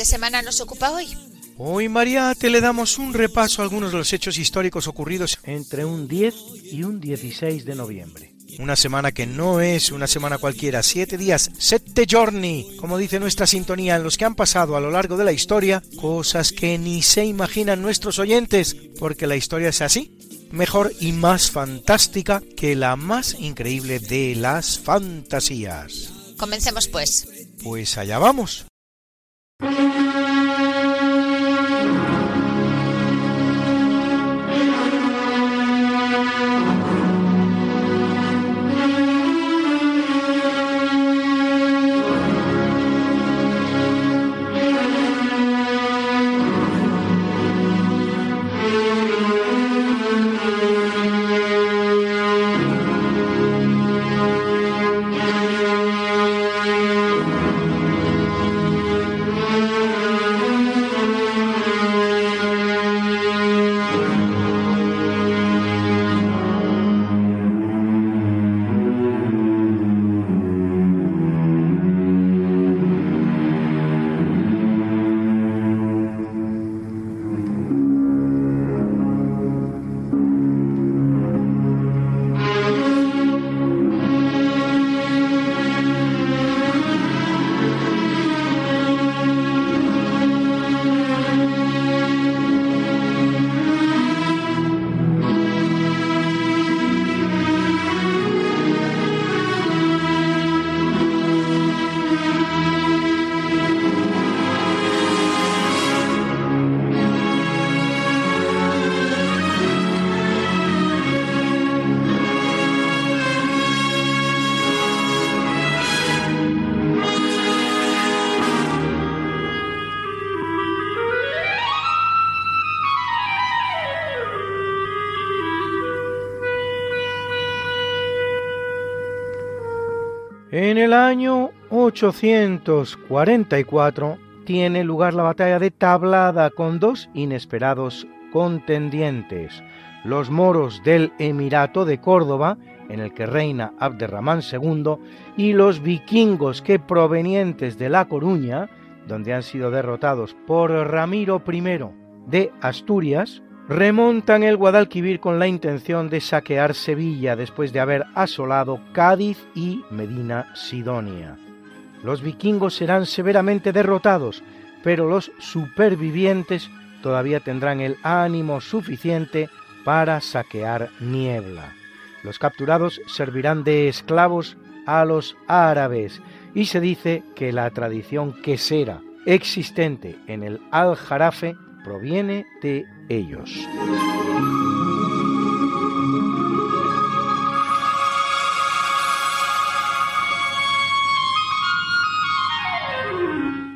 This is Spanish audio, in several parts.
¿Qué semana nos ocupa hoy? Hoy, Mariate, le damos un repaso a algunos de los hechos históricos ocurridos entre un 10 y un 16 de noviembre. Una semana que no es una semana cualquiera, siete días, sette giorni, como dice nuestra sintonía, en los que han pasado a lo largo de la historia cosas que ni se imaginan nuestros oyentes, porque la historia es así, mejor y más fantástica que la más increíble de las fantasías. Comencemos pues. Pues allá vamos. Thank you. Año 844 tiene lugar la batalla de Tablada con dos inesperados contendientes, los moros del Emirato de Córdoba, en el que reina Abderramán II, y los vikingos que provenientes de La Coruña, donde han sido derrotados por Ramiro I de Asturias, remontan el Guadalquivir con la intención de saquear Sevilla después de haber asolado Cádiz y Medina Sidonia. Los vikingos serán severamente derrotados, pero los supervivientes todavía tendrán el ánimo suficiente para saquear Niebla. Los capturados servirán de esclavos a los árabes y se dice que la tradición quesera existente en el Al-Jarafe proviene de ellos.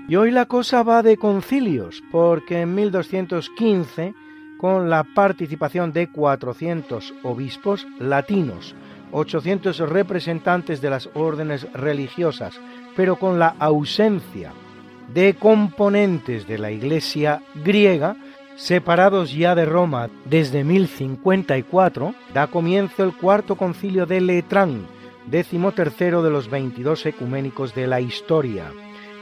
Y hoy la cosa va de concilios, porque en 1215, con la participación de 400 obispos latinos, 800 representantes de las órdenes religiosas, pero con la ausencia de componentes de la Iglesia griega, separados ya de Roma desde 1054, da comienzo el cuarto concilio de Letrán, décimo tercero de los 22 ecuménicos de la historia,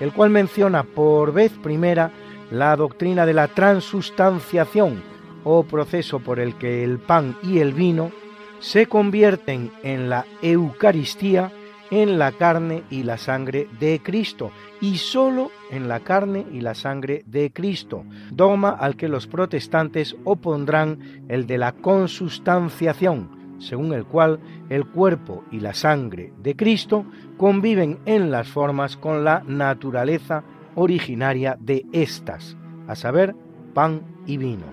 el cual menciona por vez primera la doctrina de la transustanciación, o proceso por el que el pan y el vino se convierten en la Eucaristía en la carne y la sangre de Cristo, y sólo en la carne y la sangre de Cristo, dogma al que los protestantes opondrán el de la consustanciación, según el cual el cuerpo y la sangre de Cristo conviven en las formas con la naturaleza originaria de éstas, a saber, pan y vino.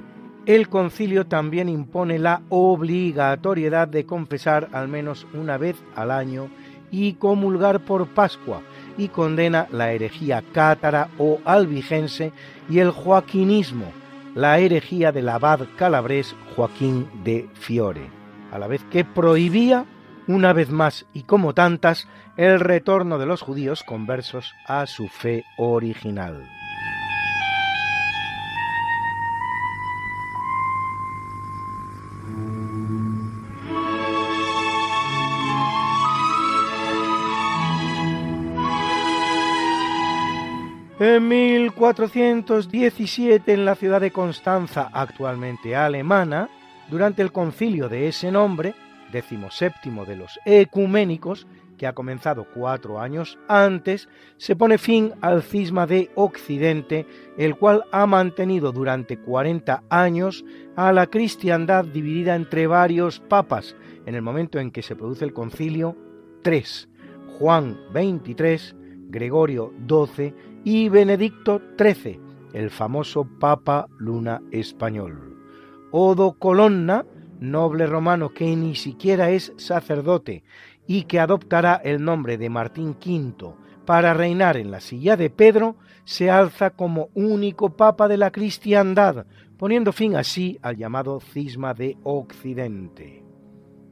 El concilio también impone la obligatoriedad de confesar al menos una vez al año y comulgar por Pascua y condena la herejía cátara o albigense y el joaquinismo, la herejía del abad calabrés Joaquín de Fiore, a la vez que prohibía una vez más y como tantas el retorno de los judíos conversos a su fe original. En 1417, en la ciudad de Constanza, actualmente alemana, durante el concilio de ese nombre, decimoséptimo de los ecuménicos, que ha comenzado cuatro años antes, se pone fin al cisma de Occidente, el cual ha mantenido durante 40 años a la cristiandad dividida entre varios papas, en el momento en que se produce el concilio, tres, Juan 23, Gregorio XII y Benedicto XIII, el famoso Papa Luna español. Odo Colonna, noble romano que ni siquiera es sacerdote y que adoptará el nombre de Martín V para reinar en la silla de Pedro, se alza como único papa de la cristiandad, poniendo fin así al llamado cisma de Occidente.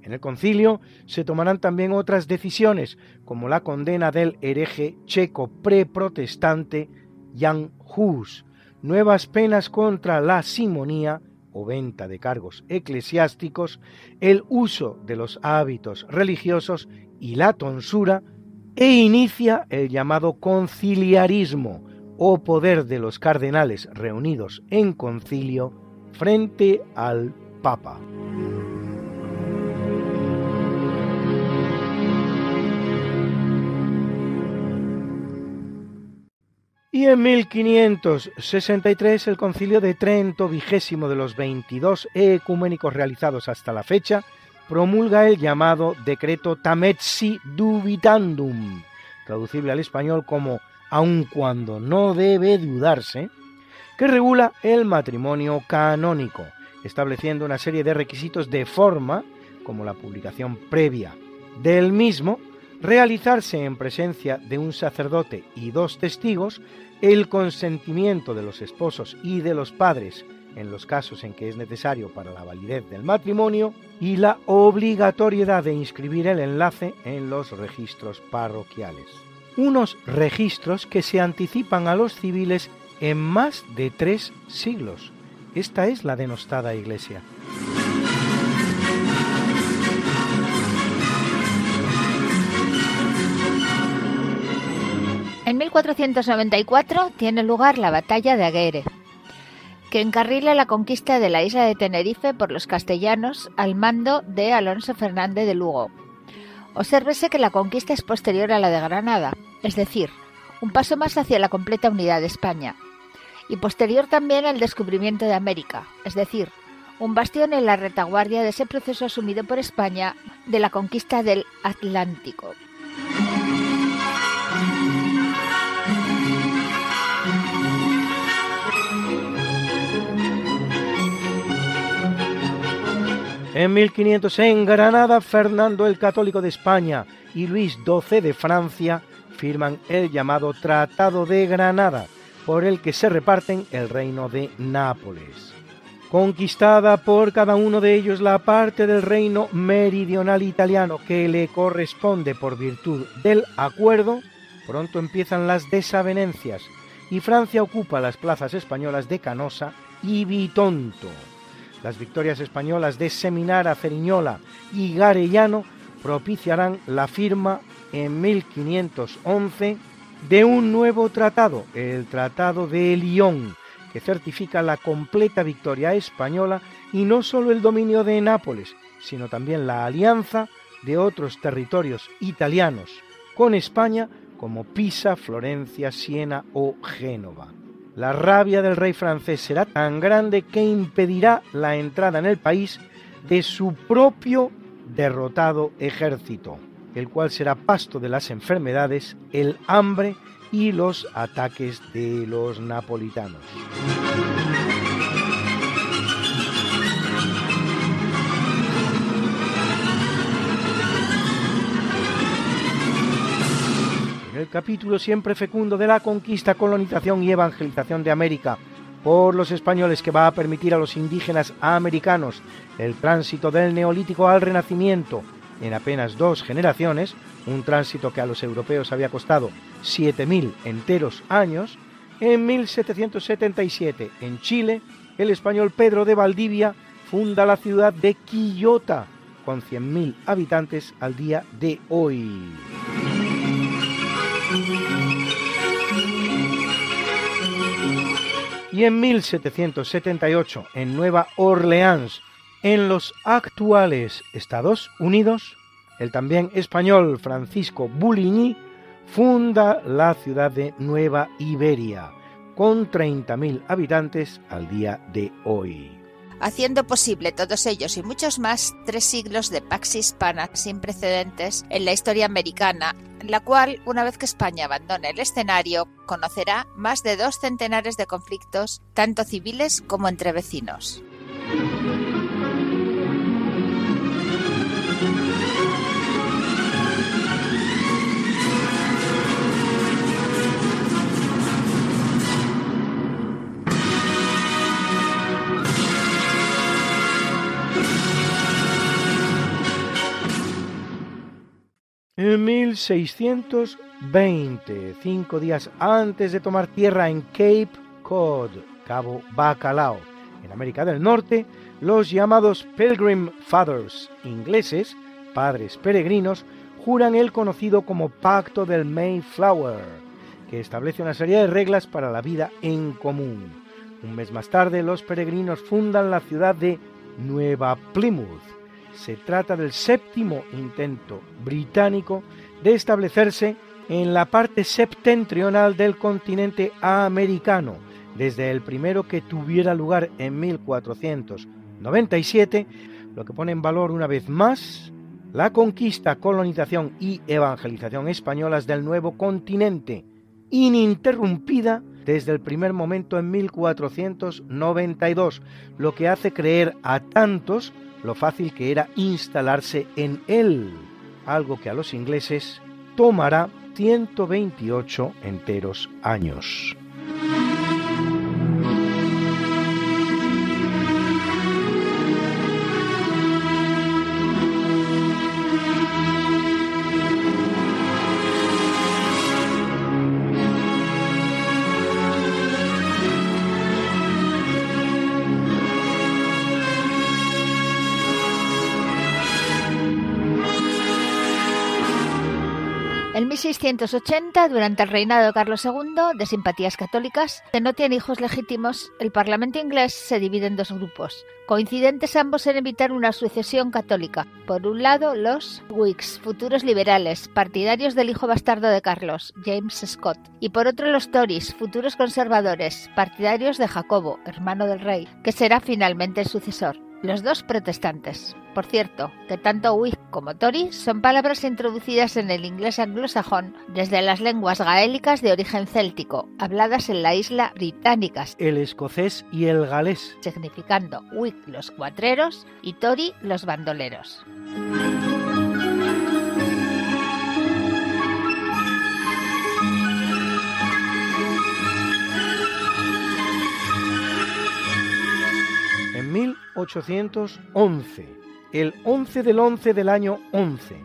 En el concilio se tomarán también otras decisiones, como la condena del hereje checo preprotestante Jan Hus, nuevas penas contra la simonía o venta de cargos eclesiásticos, el uso de los hábitos religiosos y la tonsura, e inicia el llamado conciliarismo o poder de los cardenales reunidos en concilio frente al Papa. Y en 1563 el concilio de Trento, vigésimo de los 22 ecuménicos realizados hasta la fecha, promulga el llamado decreto Tametsi Dubitandum, traducible al español como aun cuando no debe dudarse, que regula el matrimonio canónico, estableciendo una serie de requisitos de forma, como la publicación previa del mismo, realizarse en presencia de un sacerdote y dos testigos, el consentimiento de los esposos y de los padres en los casos en que es necesario para la validez del matrimonio y la obligatoriedad de inscribir el enlace en los registros parroquiales. Unos registros que se anticipan a los civiles en más de tres siglos. Esta es la denostada Iglesia. En 1494 tiene lugar la batalla de Aguere, que encarrila la conquista de la isla de Tenerife por los castellanos al mando de Alonso Fernández de Lugo. Obsérvese que la conquista es posterior a la de Granada, es decir, un paso más hacia la completa unidad de España, y posterior también al descubrimiento de América, es decir, un bastión en la retaguardia de ese proceso asumido por España de la conquista del Atlántico. En 1500 en Granada, Fernando el Católico de España y Luis XII de Francia firman el llamado Tratado de Granada, por el que se reparten el reino de Nápoles. Conquistada por cada uno de ellos la parte del reino meridional italiano que le corresponde por virtud del acuerdo, pronto empiezan las desavenencias y Francia ocupa las plazas españolas de Canosa y Bitonto. Las victorias españolas de Seminara, Ceriñola y Garellano propiciarán la firma en 1511 de un nuevo tratado, el Tratado de Lyon, que certifica la completa victoria española y no solo el dominio de Nápoles, sino también la alianza de otros territorios italianos, con España como Pisa, Florencia, Siena o Génova. La rabia del rey francés será tan grande que impedirá la entrada en el país de su propio derrotado ejército, el cual será pasto de las enfermedades, el hambre y los ataques de los napolitanos. El capítulo siempre fecundo de la conquista, colonización y evangelización de América por los españoles que va a permitir a los indígenas americanos el tránsito del neolítico al renacimiento en apenas dos generaciones, un tránsito que a los europeos había costado 7.000 enteros años, en 1777 en Chile el español Pedro de Valdivia funda la ciudad de Quillota con 100.000 habitantes al día de hoy. Y en 1778, en Nueva Orleans, en los actuales Estados Unidos, el también español Francisco Buligny funda la ciudad de Nueva Iberia, con 30.000 habitantes al día de hoy. Haciendo posible todos ellos y muchos más tres siglos de pax hispana sin precedentes en la historia americana, la cual, una vez que España abandone el escenario, conocerá más de dos centenares de conflictos, tanto civiles como entre vecinos. En 1620, cinco días antes de tomar tierra en Cape Cod, Cabo Bacalao, en América del Norte, los llamados Pilgrim Fathers ingleses, padres peregrinos, juran el conocido como Pacto del Mayflower, que establece una serie de reglas para la vida en común. Un mes más tarde, los peregrinos fundan la ciudad de Nueva Plymouth, se trata del séptimo intento británico de establecerse en la parte septentrional del continente americano, desde el primero que tuviera lugar en 1497, lo que pone en valor una vez más la conquista, colonización y evangelización españolas del nuevo continente, ininterrumpida desde el primer momento en 1492, lo que hace creer a tantos lo fácil que era instalarse en él, algo que a los ingleses tomará 128 enteros años. En 1680, durante el reinado de Carlos II, de simpatías católicas, que no tiene hijos legítimos, el Parlamento inglés se divide en dos grupos, coincidentes ambos en evitar una sucesión católica. Por un lado, los Whigs, futuros liberales, partidarios del hijo bastardo de Carlos, James Scott, y por otro los Tories, futuros conservadores, partidarios de Jacobo, hermano del rey, que será finalmente el sucesor los dos protestantes. Por cierto, que tanto Whig como Tory son palabras introducidas en el inglés anglosajón desde las lenguas gaélicas de origen céltico, habladas en la isla británicas, el escocés y el galés, significando Whig los cuatreros y Tory los bandoleros. 1811, el 11 del 11 del año 11,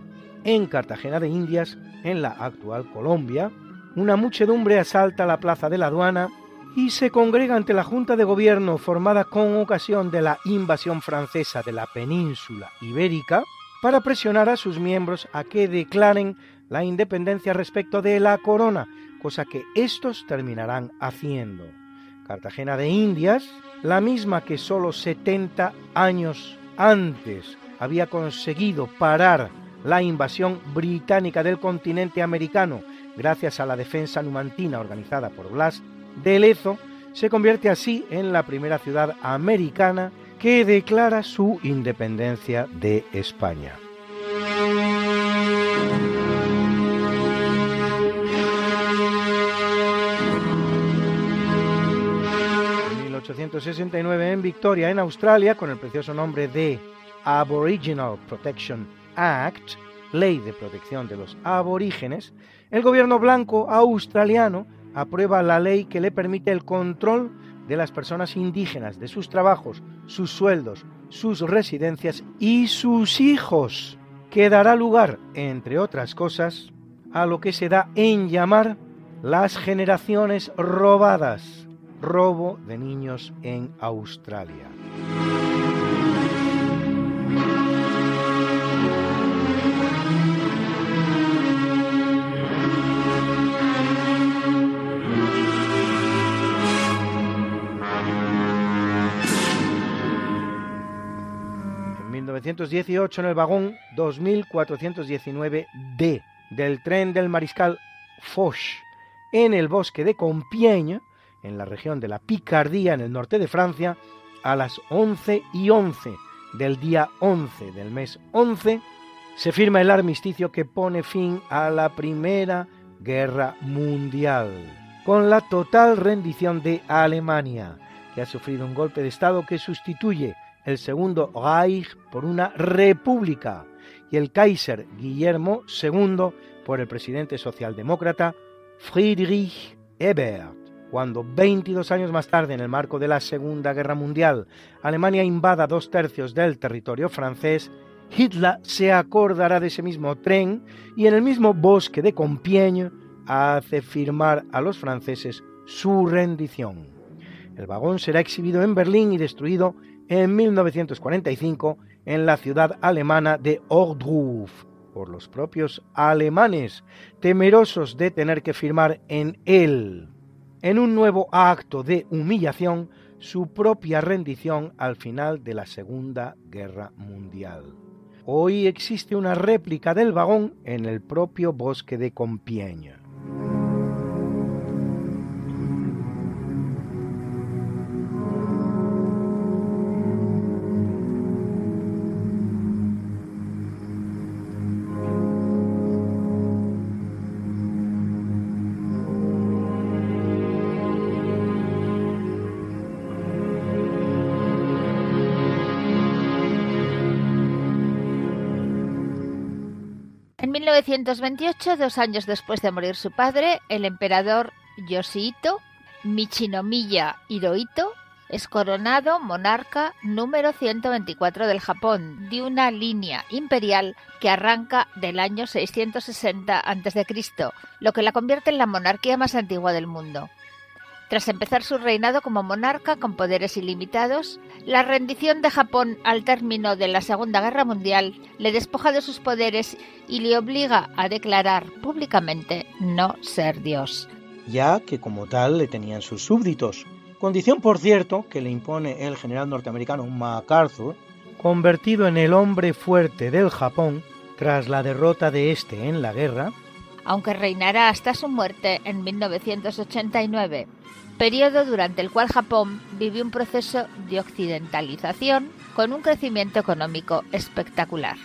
en Cartagena de Indias, en la actual Colombia, una muchedumbre asalta la plaza de la aduana y se congrega ante la Junta de Gobierno formada con ocasión de la invasión francesa de la península ibérica para presionar a sus miembros a que declaren la independencia respecto de la corona, cosa que estos terminarán haciendo. Cartagena de Indias, la misma que solo 70 años antes había conseguido parar la invasión británica del continente americano gracias a la defensa numantina organizada por Blas de Lezo, se convierte así en la primera ciudad americana que declara su independencia de España. 1869 en Victoria, en Australia, con el precioso nombre de Aboriginal Protection Act, Ley de Protección de los Aborígenes, el gobierno blanco australiano aprueba la ley que le permite el control de las personas indígenas, de sus trabajos, sus sueldos, sus residencias y sus hijos, que dará lugar, entre otras cosas, a lo que se da en llamar las generaciones robadas, robo de niños en Australia. En 1918 en el vagón 2419D del tren del mariscal Foch en el bosque de Compiègne, en la región de la Picardía, en el norte de Francia, a las 11 y 11 del día 11 del mes 11, se firma el armisticio que pone fin a la Primera Guerra Mundial, con la total rendición de Alemania, que ha sufrido un golpe de Estado que sustituye el Segundo Reich por una república y el Kaiser Guillermo II por el presidente socialdemócrata Friedrich Ebert. Cuando 22 años más tarde, en el marco de la Segunda Guerra Mundial, Alemania invada dos tercios del territorio francés, Hitler se acordará de ese mismo tren y en el mismo bosque de Compiègne hace firmar a los franceses su rendición. El vagón será exhibido en Berlín y destruido en 1945 en la ciudad alemana de Ohrdruf por los propios alemanes, temerosos de tener que firmar en él, en un nuevo acto de humillación, su propia rendición al final de la Segunda Guerra Mundial. Hoy existe una réplica del vagón en el propio bosque de Compiègne. 1928, dos años después de morir su padre, el emperador Yoshihito Michinomiya Hirohito es coronado monarca número 124 del Japón, de una línea imperial que arranca del año 660 a.C., lo que la convierte en la monarquía más antigua del mundo. Tras empezar su reinado como monarca con poderes ilimitados, la rendición de Japón al término de la Segunda Guerra Mundial le despoja de sus poderes y le obliga a declarar públicamente no ser Dios. ya que como tal le tenían sus súbditos, condición por cierto que le impone el general norteamericano MacArthur, convertido en el hombre fuerte del Japón tras la derrota de este en la guerra, aunque reinará hasta su muerte en 1989, periodo durante el cual Japón vivió un proceso de occidentalización con un crecimiento económico espectacular.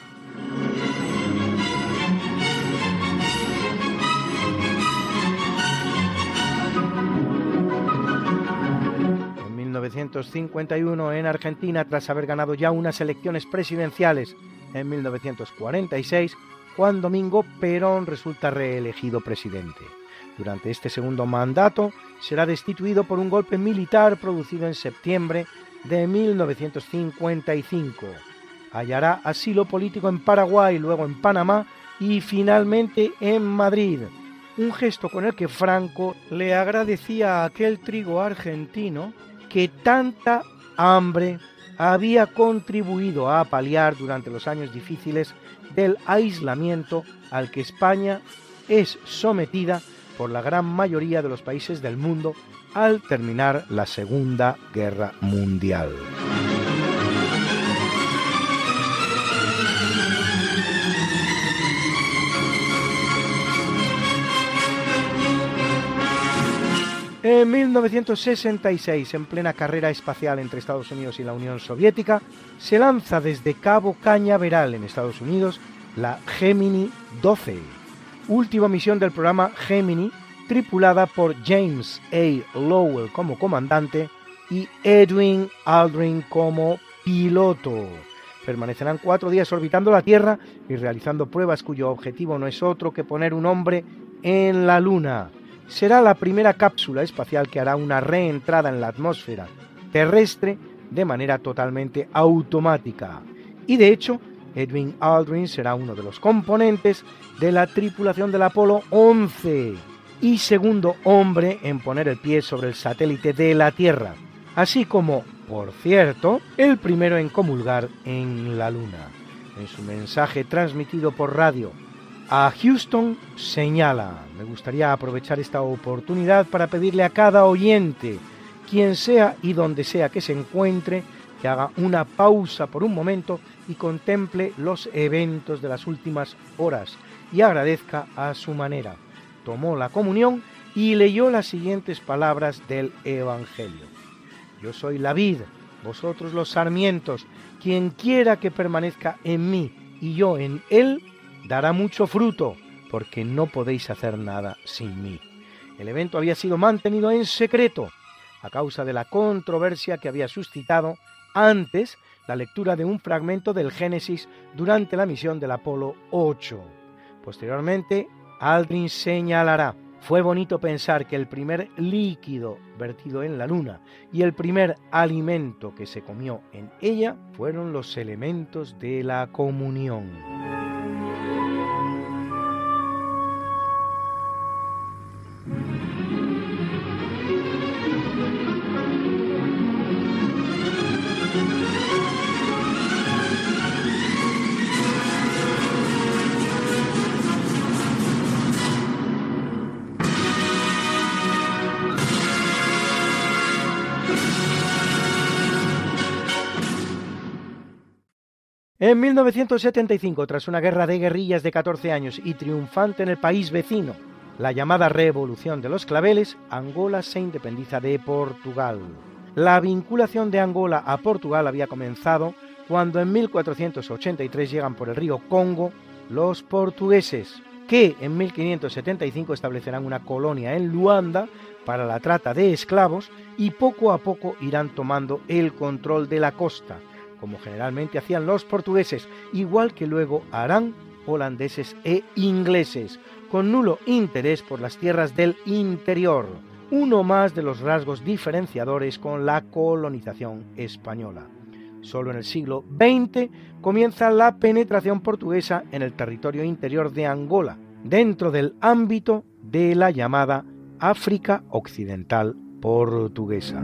En 1951 en Argentina, tras haber ganado ya unas elecciones presidenciales en 1946, Juan Domingo Perón resulta reelegido presidente. Durante este segundo mandato será destituido por un golpe militar producido en septiembre de 1955. Hallará asilo político en Paraguay, luego en Panamá y finalmente en Madrid. Un gesto con el que Franco le agradecía a aquel trigo argentino que tanta hambre había contribuido a paliar durante los años difíciles del aislamiento al que España es sometida por la gran mayoría de los países del mundo al terminar la Segunda Guerra Mundial. En 1966, en plena carrera espacial entre Estados Unidos y la Unión Soviética, se lanza desde Cabo Cañaveral en Estados Unidos la Gemini 12, última misión del programa Gemini, tripulada por James A. Lowell como comandante y Edwin Aldrin como piloto. Permanecerán cuatro días orbitando la Tierra y realizando pruebas cuyo objetivo no es otro que poner un hombre en la Luna. Será la primera cápsula espacial que hará una reentrada en la atmósfera terrestre de manera totalmente automática. Y de hecho, Edwin Aldrin será uno de los componentes de la tripulación del Apolo 11 y segundo hombre en poner el pie sobre el satélite de la Tierra, así como, por cierto, el primero en comulgar en la Luna. En su mensaje transmitido por radio a Houston señala, me gustaría aprovechar esta oportunidad para pedirle a cada oyente, quien sea y donde sea que se encuentre, que haga una pausa por un momento y contemple los eventos de las últimas horas y agradezca a su manera. Tomó la comunión y leyó las siguientes palabras del Evangelio. Yo soy la vid, vosotros los sarmientos, quien quiera que permanezca en mí y yo en él, dará mucho fruto, porque no podéis hacer nada sin mí. El evento había sido mantenido en secreto a causa de la controversia que había suscitado antes la lectura de un fragmento del Génesis durante la misión del Apolo 8. Posteriormente, Aldrin señalará, fue bonito pensar que el primer líquido vertido en la Luna y el primer alimento que se comió en ella fueron los elementos de la comunión. En 1975, tras una guerra de guerrillas de 14 años y triunfante en el país vecino, la llamada Revolución de los Claveles, Angola se independiza de Portugal. La vinculación de Angola a Portugal había comenzado cuando en 1483 llegan por el río Congo los portugueses, que en 1575 establecerán una colonia en Luanda para la trata de esclavos y poco a poco irán tomando el control de la costa, como generalmente hacían los portugueses, igual que luego harán holandeses e ingleses, con nulo interés por las tierras del interior, uno más de los rasgos diferenciadores con la colonización española. Solo en el siglo XX comienza la penetración portuguesa en el territorio interior de Angola, dentro del ámbito de la llamada África Occidental Portuguesa.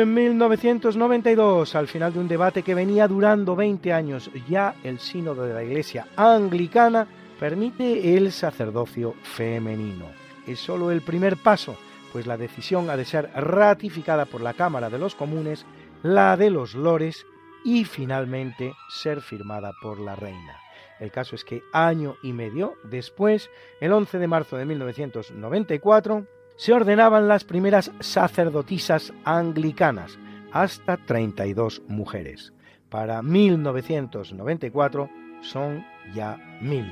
En 1992, al final de un debate que venía durando 20 años, ya el sínodo de la Iglesia anglicana permite el sacerdocio femenino. Es solo el primer paso, pues la decisión ha de ser ratificada por la Cámara de los Comunes, la de los Lores y finalmente ser firmada por la Reina. El caso es que año y medio después, el 11 de marzo de 1994, se ordenaban las primeras sacerdotisas anglicanas, hasta 32 mujeres. Para 1994 son ya mil.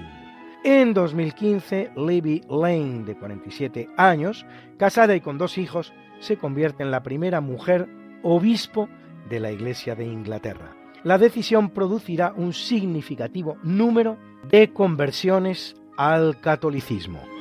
En 2015, Libby Lane, de 47 años, casada y con dos hijos, se convierte en la primera mujer obispo de la Iglesia de Inglaterra. la decisión producirá un significativo número de conversiones al catolicismo.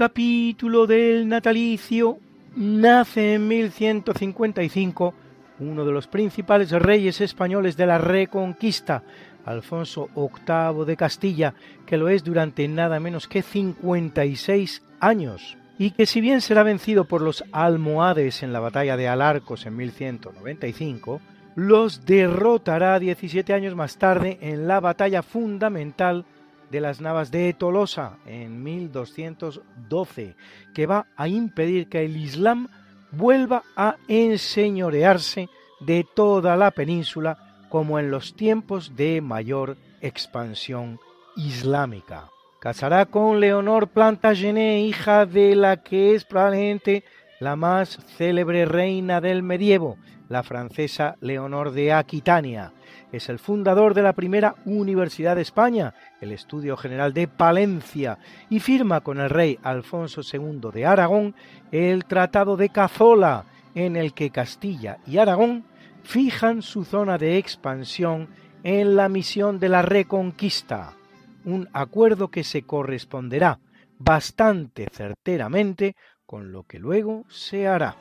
Capítulo del natalicio nace en 1155 uno de los principales reyes españoles de la Reconquista, Alfonso VIII de Castilla, que lo es durante nada menos que 56 años, y que si bien será vencido por los almohades en la batalla de Alarcos en 1195, los derrotará 17 años más tarde en la batalla fundamental de las Navas de Tolosa en 1212, que va a impedir que el Islam vuelva a enseñorearse de toda la península como en los tiempos de mayor expansión islámica. Casará con Leonor Plantagenet, hija de la que es probablemente la más célebre reina del medievo, la francesa Leonor de Aquitania. Es el fundador de la primera Universidad de España, el Estudio General de Palencia, y firma con el rey Alfonso II de Aragón el Tratado de Cazola, en el que Castilla y Aragón fijan su zona de expansión en la misión de la Reconquista, un acuerdo que se corresponderá bastante certeramente con lo que luego se hará.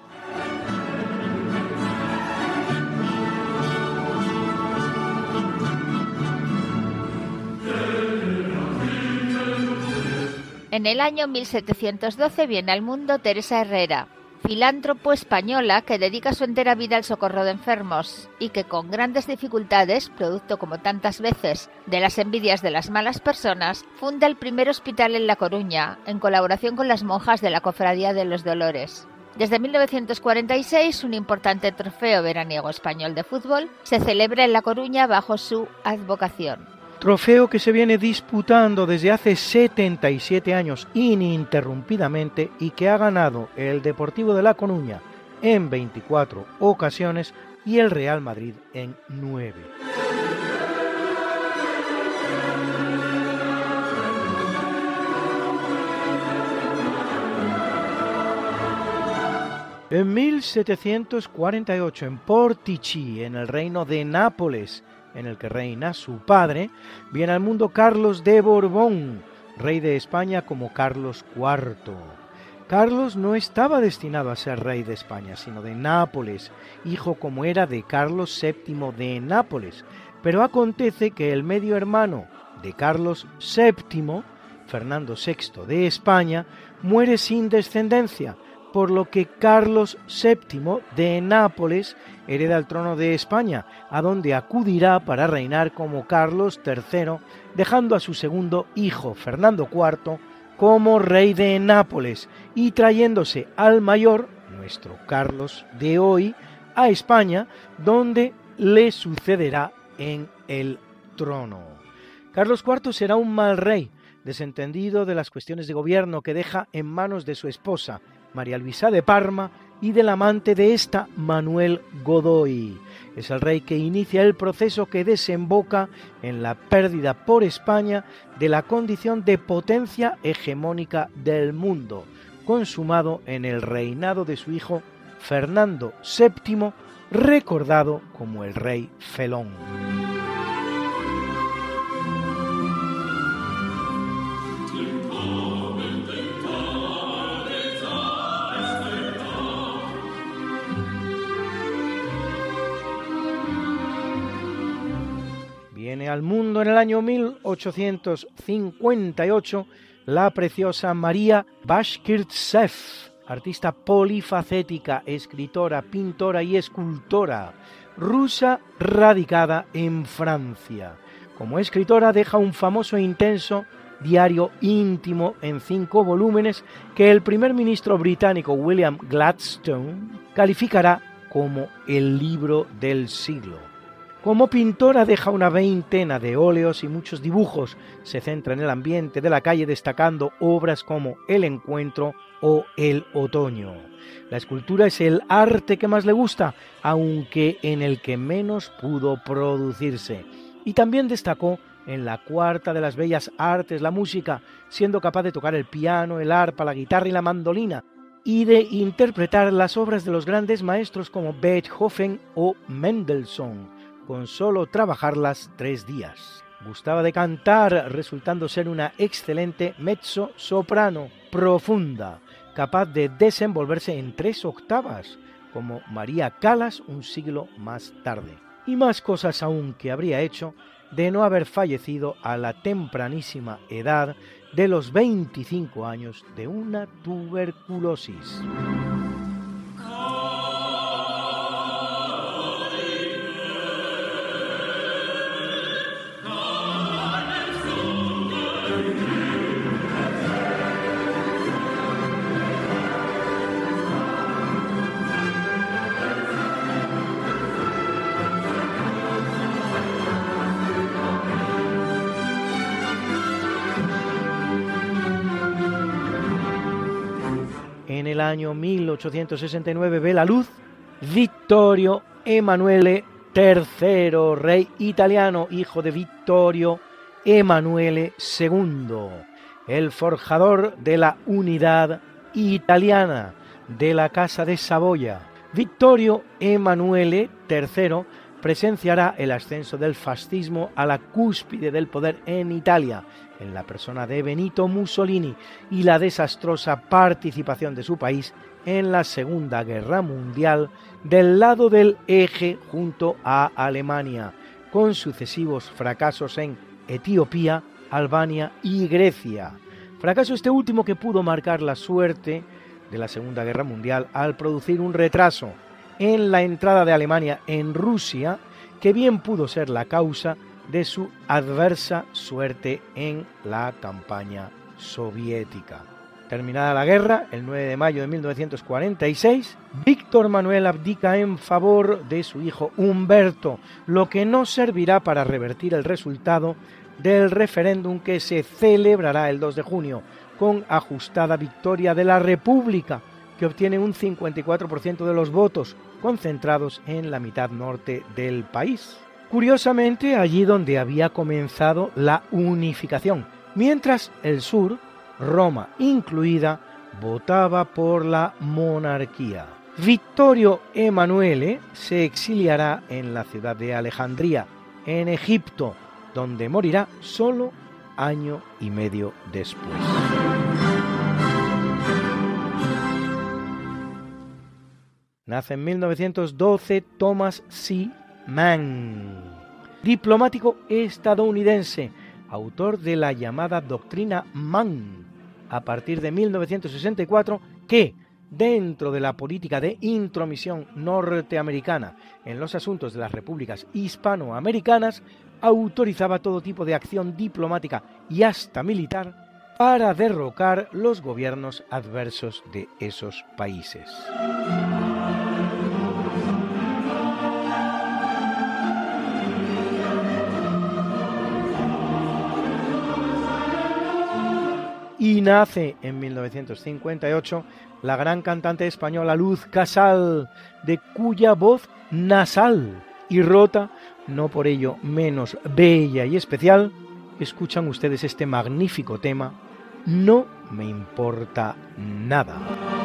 En el año 1712 viene al mundo Teresa Herrera, filántropo española que dedica su entera vida al socorro de enfermos y que con grandes dificultades, producto como tantas veces de las envidias de las malas personas, funda el primer hospital en La Coruña, en colaboración con las monjas de la Cofradía de los Dolores. Desde 1946, un importante trofeo veraniego español de fútbol se celebra en La Coruña bajo su advocación trofeo que se viene disputando desde hace 77 años ininterrumpidamente y que ha ganado el Deportivo de La Coruña en 24 ocasiones y el Real Madrid en 9. En 1748 en Portici, en el reino de Nápoles, en el que reina su padre, viene al mundo Carlos de Borbón, rey de España como Carlos IV. Carlos no estaba destinado a ser rey de España, sino de Nápoles, hijo como era de Carlos VII de Nápoles, pero acontece que el medio hermano de Carlos VII, Fernando VI de España, muere sin descendencia, por lo que Carlos VII de Nápoles hereda el trono de España, a donde acudirá para reinar como Carlos III, dejando a su segundo hijo, Fernando IV, como rey de Nápoles y trayéndose al mayor, nuestro Carlos de hoy, a España, donde le sucederá en el trono. Carlos IV será un mal rey, desentendido de las cuestiones de gobierno que deja en manos de su esposa, María Luisa de Parma, y del amante de esta, Manuel Godoy. Es el rey que inicia el proceso que desemboca en la pérdida por España de la condición de potencia hegemónica del mundo, consumado en el reinado de su hijo Fernando VII, recordado como el rey Felón. Al mundo en el año 1858 la preciosa María Bashkirtsev, artista polifacética, escritora, pintora y escultora, rusa radicada en Francia. Como escritora deja un famoso e intenso diario íntimo en cinco volúmenes que el primer ministro británico William Gladstone calificará como el libro del siglo. Como pintora deja una veintena de óleos y muchos dibujos. Se centra en el ambiente de la calle destacando obras como El Encuentro o El Otoño. La escultura es el arte que más le gusta, aunque en el que menos pudo producirse. Y también destacó en la cuarta de las bellas artes, la música, siendo capaz de tocar el piano, el arpa, la guitarra y la mandolina, y de interpretar las obras de los grandes maestros como Beethoven o Mendelssohn con solo trabajarlas tres días. Gustaba de cantar, resultando ser una excelente mezzo soprano profunda, capaz de desenvolverse en tres octavas, como María Calas un siglo más tarde. Y más cosas aún que habría hecho de no haber fallecido a la tempranísima edad de los 25 años de una tuberculosis. Año 1869 ve la luz Vittorio Emanuele III, rey italiano, hijo de Vittorio Emanuele II, el forjador de la unidad italiana de la Casa de Saboya. Vittorio Emanuele III presenciará el ascenso del fascismo a la cúspide del poder en Italia en la persona de Benito Mussolini y la desastrosa participación de su país en la Segunda Guerra Mundial del lado del eje junto a Alemania, con sucesivos fracasos en Etiopía, Albania y Grecia. Fracaso este último que pudo marcar la suerte de la Segunda Guerra Mundial al producir un retraso en la entrada de Alemania en Rusia, que bien pudo ser la causa de su adversa suerte en la campaña soviética. Terminada la guerra, el 9 de mayo de 1946, Víctor Manuel abdica en favor de su hijo Humberto, lo que no servirá para revertir el resultado del referéndum que se celebrará el 2 de junio, con ajustada victoria de la República, que obtiene un 54% de los votos, concentrados en la mitad norte del país curiosamente allí donde había comenzado la unificación, mientras el sur, Roma incluida, votaba por la monarquía. Vittorio Emanuele se exiliará en la ciudad de Alejandría, en Egipto, donde morirá solo año y medio después. Nace en 1912 Thomas C. Mann, diplomático estadounidense, autor de la llamada doctrina Mann, a partir de 1964, que, dentro de la política de intromisión norteamericana en los asuntos de las repúblicas hispanoamericanas, autorizaba todo tipo de acción diplomática y hasta militar para derrocar los gobiernos adversos de esos países. Y nace en 1958 la gran cantante española Luz Casal, de cuya voz nasal y rota, no por ello menos bella y especial, escuchan ustedes este magnífico tema, No me importa nada.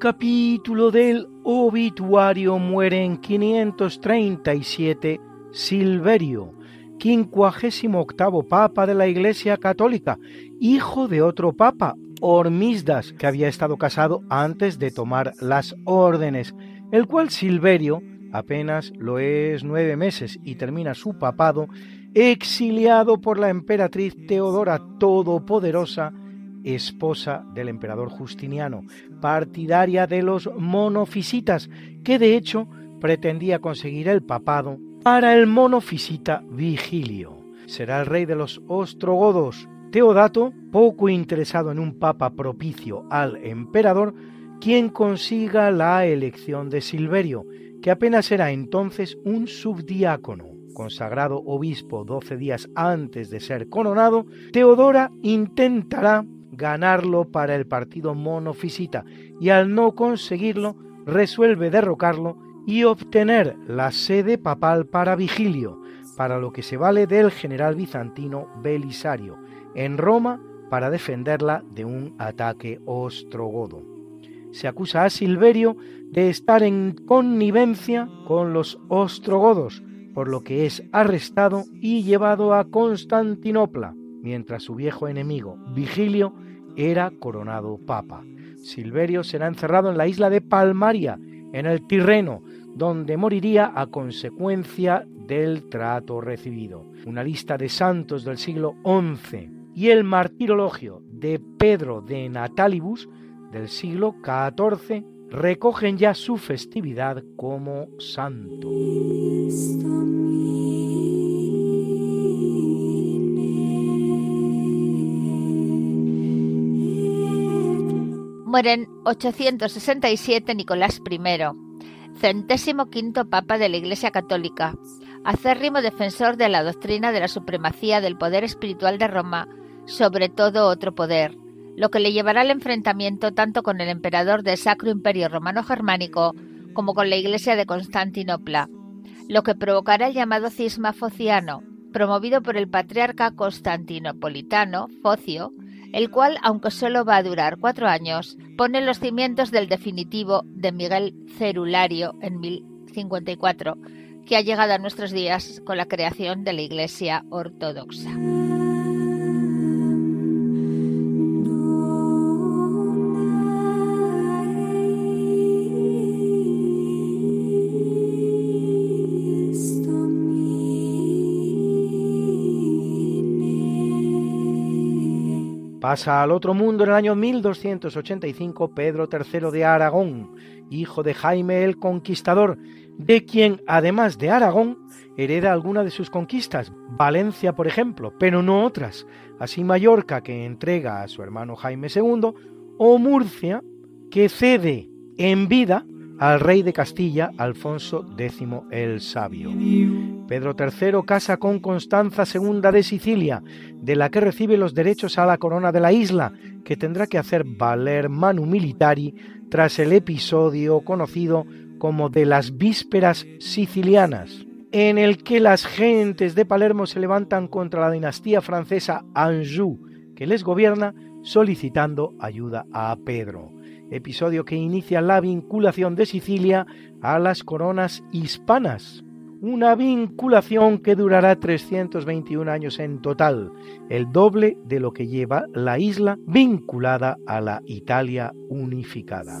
Capítulo del obituario muere en 537 Silverio, quincuagésimo octavo papa de la Iglesia Católica, hijo de otro papa, Hormisdas, que había estado casado antes de tomar las órdenes, el cual Silverio apenas lo es nueve meses y termina su papado, exiliado por la emperatriz Teodora Todopoderosa, esposa del emperador Justiniano, partidaria de los monofisitas, que de hecho pretendía conseguir el papado para el monofisita Vigilio. Será el rey de los ostrogodos. Teodato, poco interesado en un papa propicio al emperador, quien consiga la elección de Silverio, que apenas era entonces un subdiácono. Consagrado obispo doce días antes de ser coronado, Teodora intentará ganarlo para el partido monofisita y al no conseguirlo resuelve derrocarlo y obtener la sede papal para Vigilio, para lo que se vale del general bizantino Belisario, en Roma para defenderla de un ataque ostrogodo. Se acusa a Silverio de estar en connivencia con los ostrogodos, por lo que es arrestado y llevado a Constantinopla, mientras su viejo enemigo, Vigilio, era coronado papa. Silverio será encerrado en la isla de Palmaria, en el Tirreno, donde moriría a consecuencia del trato recibido. Una lista de santos del siglo XI y el martirologio de Pedro de Natalibus del siglo XIV recogen ya su festividad como santo. Muere en 867 Nicolás I, centésimo quinto papa de la Iglesia Católica, acérrimo defensor de la doctrina de la supremacía del poder espiritual de Roma sobre todo otro poder, lo que le llevará al enfrentamiento tanto con el emperador del Sacro Imperio Romano Germánico como con la Iglesia de Constantinopla, lo que provocará el llamado cisma fociano, promovido por el patriarca constantinopolitano Focio, el cual, aunque solo va a durar cuatro años, pone los cimientos del definitivo de Miguel Cerulario en 1054, que ha llegado a nuestros días con la creación de la Iglesia Ortodoxa. Pasa al otro mundo en el año 1285 Pedro III de Aragón, hijo de Jaime el Conquistador, de quien, además de Aragón, hereda alguna de sus conquistas, Valencia, por ejemplo, pero no otras, así Mallorca, que entrega a su hermano Jaime II, o Murcia, que cede en vida al rey de Castilla, Alfonso X el Sabio. Pedro III casa con Constanza II de Sicilia, de la que recibe los derechos a la corona de la isla, que tendrá que hacer valer manu militari tras el episodio conocido como de las vísperas sicilianas, en el que las gentes de Palermo se levantan contra la dinastía francesa Anjou, que les gobierna, solicitando ayuda a Pedro episodio que inicia la vinculación de Sicilia a las coronas hispanas. Una vinculación que durará 321 años en total, el doble de lo que lleva la isla vinculada a la Italia unificada.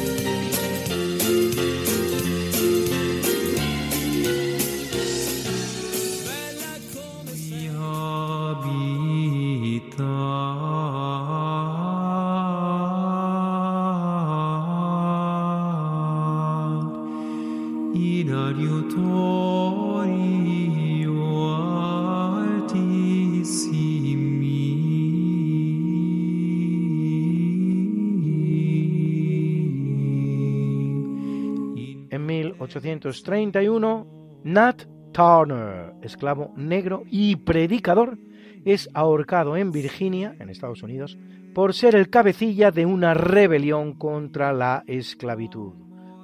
1831, Nat Turner, esclavo negro y predicador, es ahorcado en Virginia, en Estados Unidos, por ser el cabecilla de una rebelión contra la esclavitud.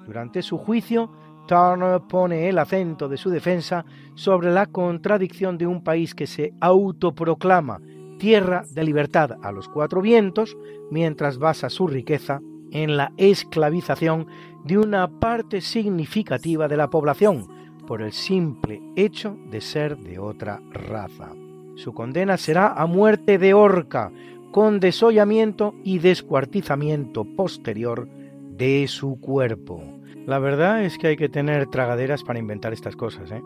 Durante su juicio, Turner pone el acento de su defensa sobre la contradicción de un país que se autoproclama tierra de libertad a los cuatro vientos, mientras basa su riqueza en la esclavización de una parte significativa de la población por el simple hecho de ser de otra raza. Su condena será a muerte de horca, con desollamiento y descuartizamiento posterior de su cuerpo. La verdad es que hay que tener tragaderas para inventar estas cosas. ¿eh?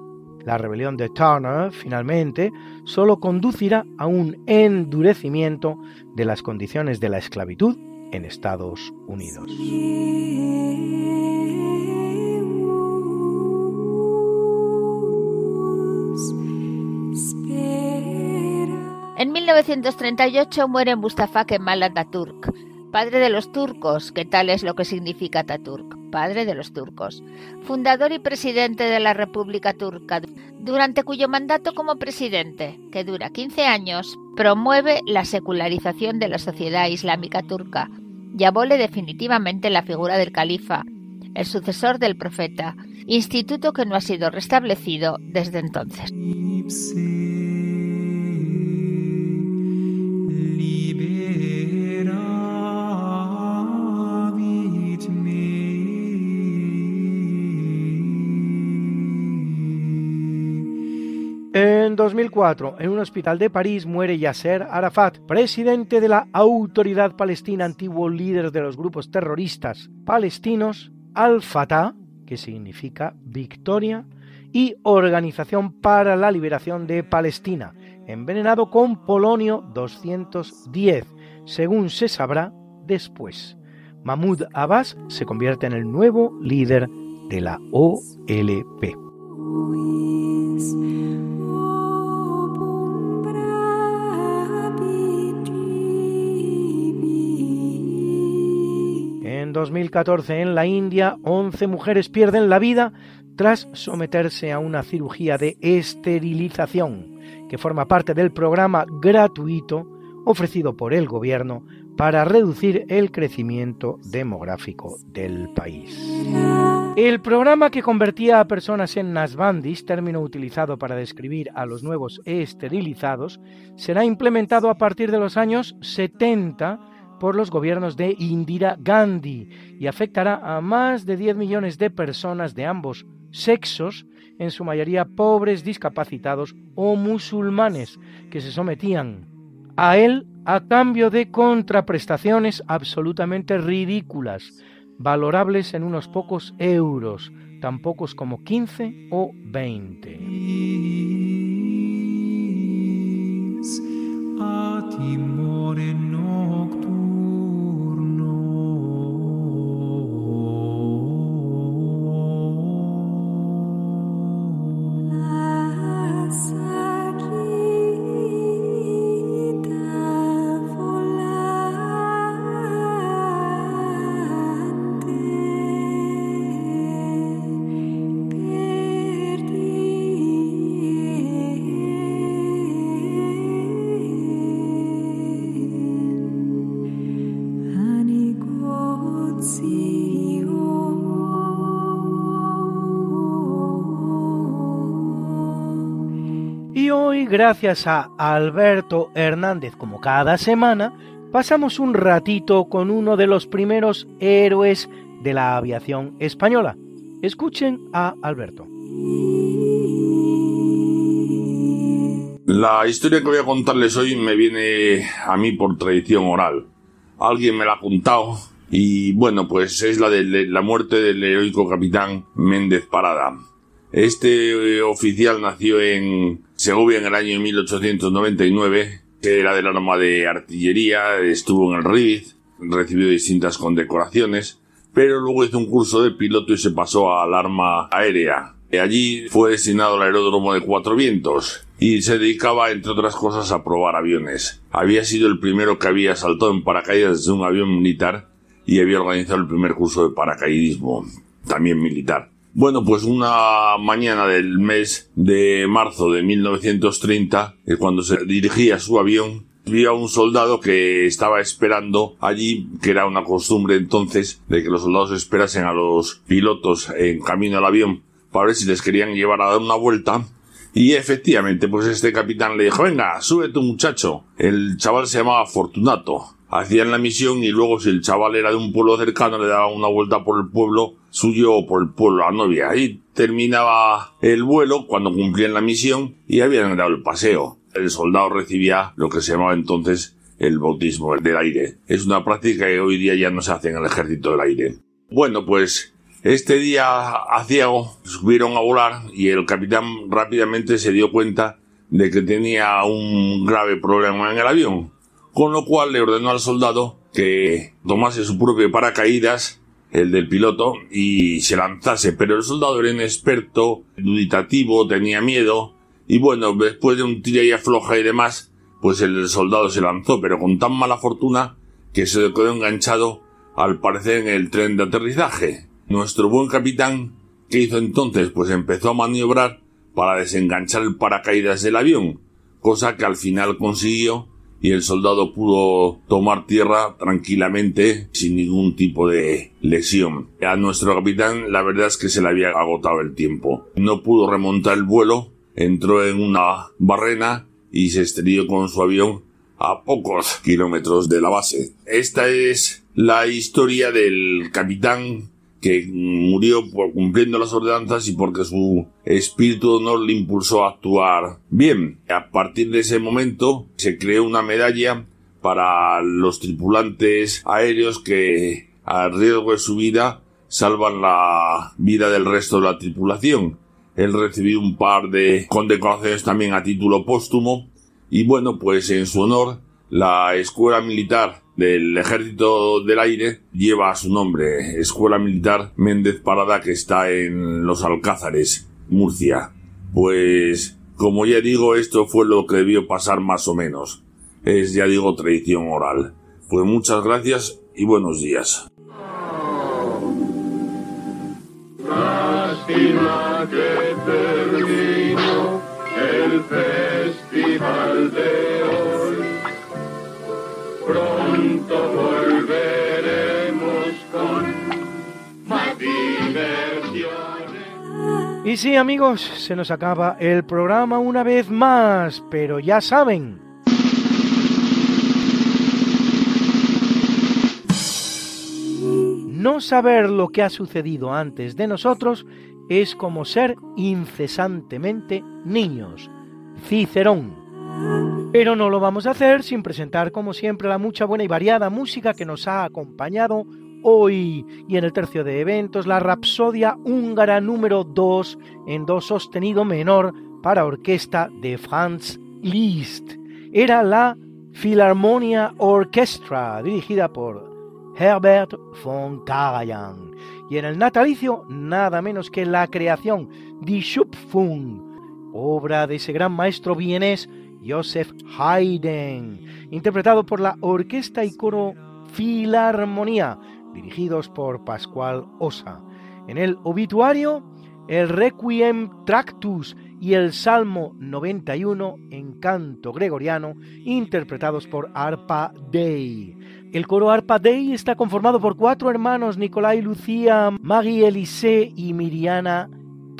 La rebelión de Turner, finalmente, solo conducirá a un endurecimiento de las condiciones de la esclavitud en Estados Unidos. En 1938 muere Mustafa Kemal Atatürk, padre de los turcos, que tal es lo que significa Atatürk, padre de los turcos, fundador y presidente de la República Turca, durante cuyo mandato como presidente, que dura 15 años, promueve la secularización de la sociedad islámica turca y abole definitivamente la figura del califa, el sucesor del profeta, instituto que no ha sido restablecido desde entonces. En 2004, en un hospital de París, muere Yasser Arafat, presidente de la Autoridad Palestina, antiguo líder de los grupos terroristas palestinos, Al-Fatah, que significa victoria, y Organización para la Liberación de Palestina, envenenado con polonio 210, según se sabrá después. Mahmoud Abbas se convierte en el nuevo líder de la OLP. En 2014 en la India, 11 mujeres pierden la vida tras someterse a una cirugía de esterilización, que forma parte del programa gratuito ofrecido por el gobierno para reducir el crecimiento demográfico del país. El programa que convertía a personas en nasbandis, término utilizado para describir a los nuevos esterilizados, será implementado a partir de los años 70 por los gobiernos de Indira Gandhi y afectará a más de 10 millones de personas de ambos sexos, en su mayoría pobres, discapacitados o musulmanes, que se sometían a él a cambio de contraprestaciones absolutamente ridículas, valorables en unos pocos euros, tan pocos como 15 o 20. Gracias a Alberto Hernández, como cada semana, pasamos un ratito con uno de los primeros héroes de la aviación española. Escuchen a Alberto. La historia que voy a contarles hoy me viene a mí por tradición oral. Alguien me la ha contado y bueno, pues es la de la muerte del heroico capitán Méndez Parada. Este eh, oficial nació en Segovia en el año 1899, era del arma de artillería, estuvo en el RID, recibió distintas condecoraciones, pero luego hizo un curso de piloto y se pasó al arma aérea. Allí fue destinado al aeródromo de Cuatro Vientos y se dedicaba, entre otras cosas, a probar aviones. Había sido el primero que había saltado en paracaídas desde un avión militar y había organizado el primer curso de paracaidismo, también militar. Bueno, pues una mañana del mes de marzo de 1930, es cuando se dirigía su avión, vio a un soldado que estaba esperando allí, que era una costumbre entonces de que los soldados esperasen a los pilotos en camino al avión para ver si les querían llevar a dar una vuelta. Y efectivamente, pues este capitán le dijo, venga, sube tu muchacho. El chaval se llamaba Fortunato. Hacían la misión y luego si el chaval era de un pueblo cercano le daba una vuelta por el pueblo suyo por el pueblo novia. Ahí terminaba el vuelo cuando cumplían la misión y habían dado el paseo. El soldado recibía lo que se llamaba entonces el bautismo del aire. Es una práctica que hoy día ya no se hace en el ejército del aire. Bueno, pues este día aciago subieron a volar y el capitán rápidamente se dio cuenta de que tenía un grave problema en el avión, con lo cual le ordenó al soldado que tomase su propio paracaídas, el del piloto, y se lanzase, pero el soldado era inexperto, duditativo, tenía miedo, y bueno, después de un tira y afloja y demás, pues el soldado se lanzó, pero con tan mala fortuna que se quedó enganchado al parecer en el tren de aterrizaje. Nuestro buen capitán, ¿qué hizo entonces? Pues empezó a maniobrar para desenganchar el paracaídas del avión, cosa que al final consiguió y el soldado pudo tomar tierra tranquilamente sin ningún tipo de lesión. A nuestro capitán la verdad es que se le había agotado el tiempo. No pudo remontar el vuelo, entró en una barrena y se estrelló con su avión a pocos kilómetros de la base. Esta es la historia del capitán que murió por cumpliendo las ordenanzas y porque su espíritu no le impulsó a actuar bien. A partir de ese momento se creó una medalla para los tripulantes aéreos que a riesgo de su vida salvan la vida del resto de la tripulación. Él recibió un par de condecoraciones también a título póstumo y bueno, pues en su honor la Escuela Militar del Ejército del Aire lleva su nombre, Escuela Militar Méndez Parada, que está en Los Alcázares, Murcia. Pues, como ya digo, esto fue lo que debió pasar más o menos. Es, ya digo, tradición oral. Pues muchas gracias y buenos días. Volveremos con. Y sí, amigos, se nos acaba el programa una vez más, pero ya saben. No saber lo que ha sucedido antes de nosotros es como ser incesantemente niños. Cicerón. Pero no lo vamos a hacer sin presentar como siempre la mucha buena y variada música que nos ha acompañado hoy y en el tercio de eventos la Rapsodia húngara número 2 en do sostenido menor para orquesta de Franz Liszt. Era la Philharmonia Orchestra dirigida por Herbert von Karajan. Y en el natalicio, nada menos que la creación Die Schöpfung, obra de ese gran maestro vienés Joseph Haydn, interpretado por la orquesta y coro Filarmonía, dirigidos por Pascual Osa. En el obituario, el Requiem Tractus y el Salmo 91 en canto gregoriano, interpretados por Arpa Dei. El coro Arpa Dei está conformado por cuatro hermanos, Nicolai Lucía, Maggie Elise y Miriana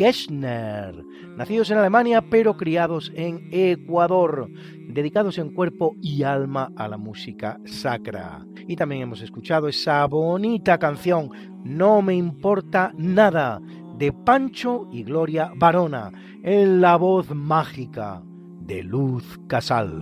Keshner, nacidos en Alemania pero criados en Ecuador, dedicados en cuerpo y alma a la música sacra. Y también hemos escuchado esa bonita canción, No me importa nada, de Pancho y Gloria Varona, en la voz mágica de Luz Casal.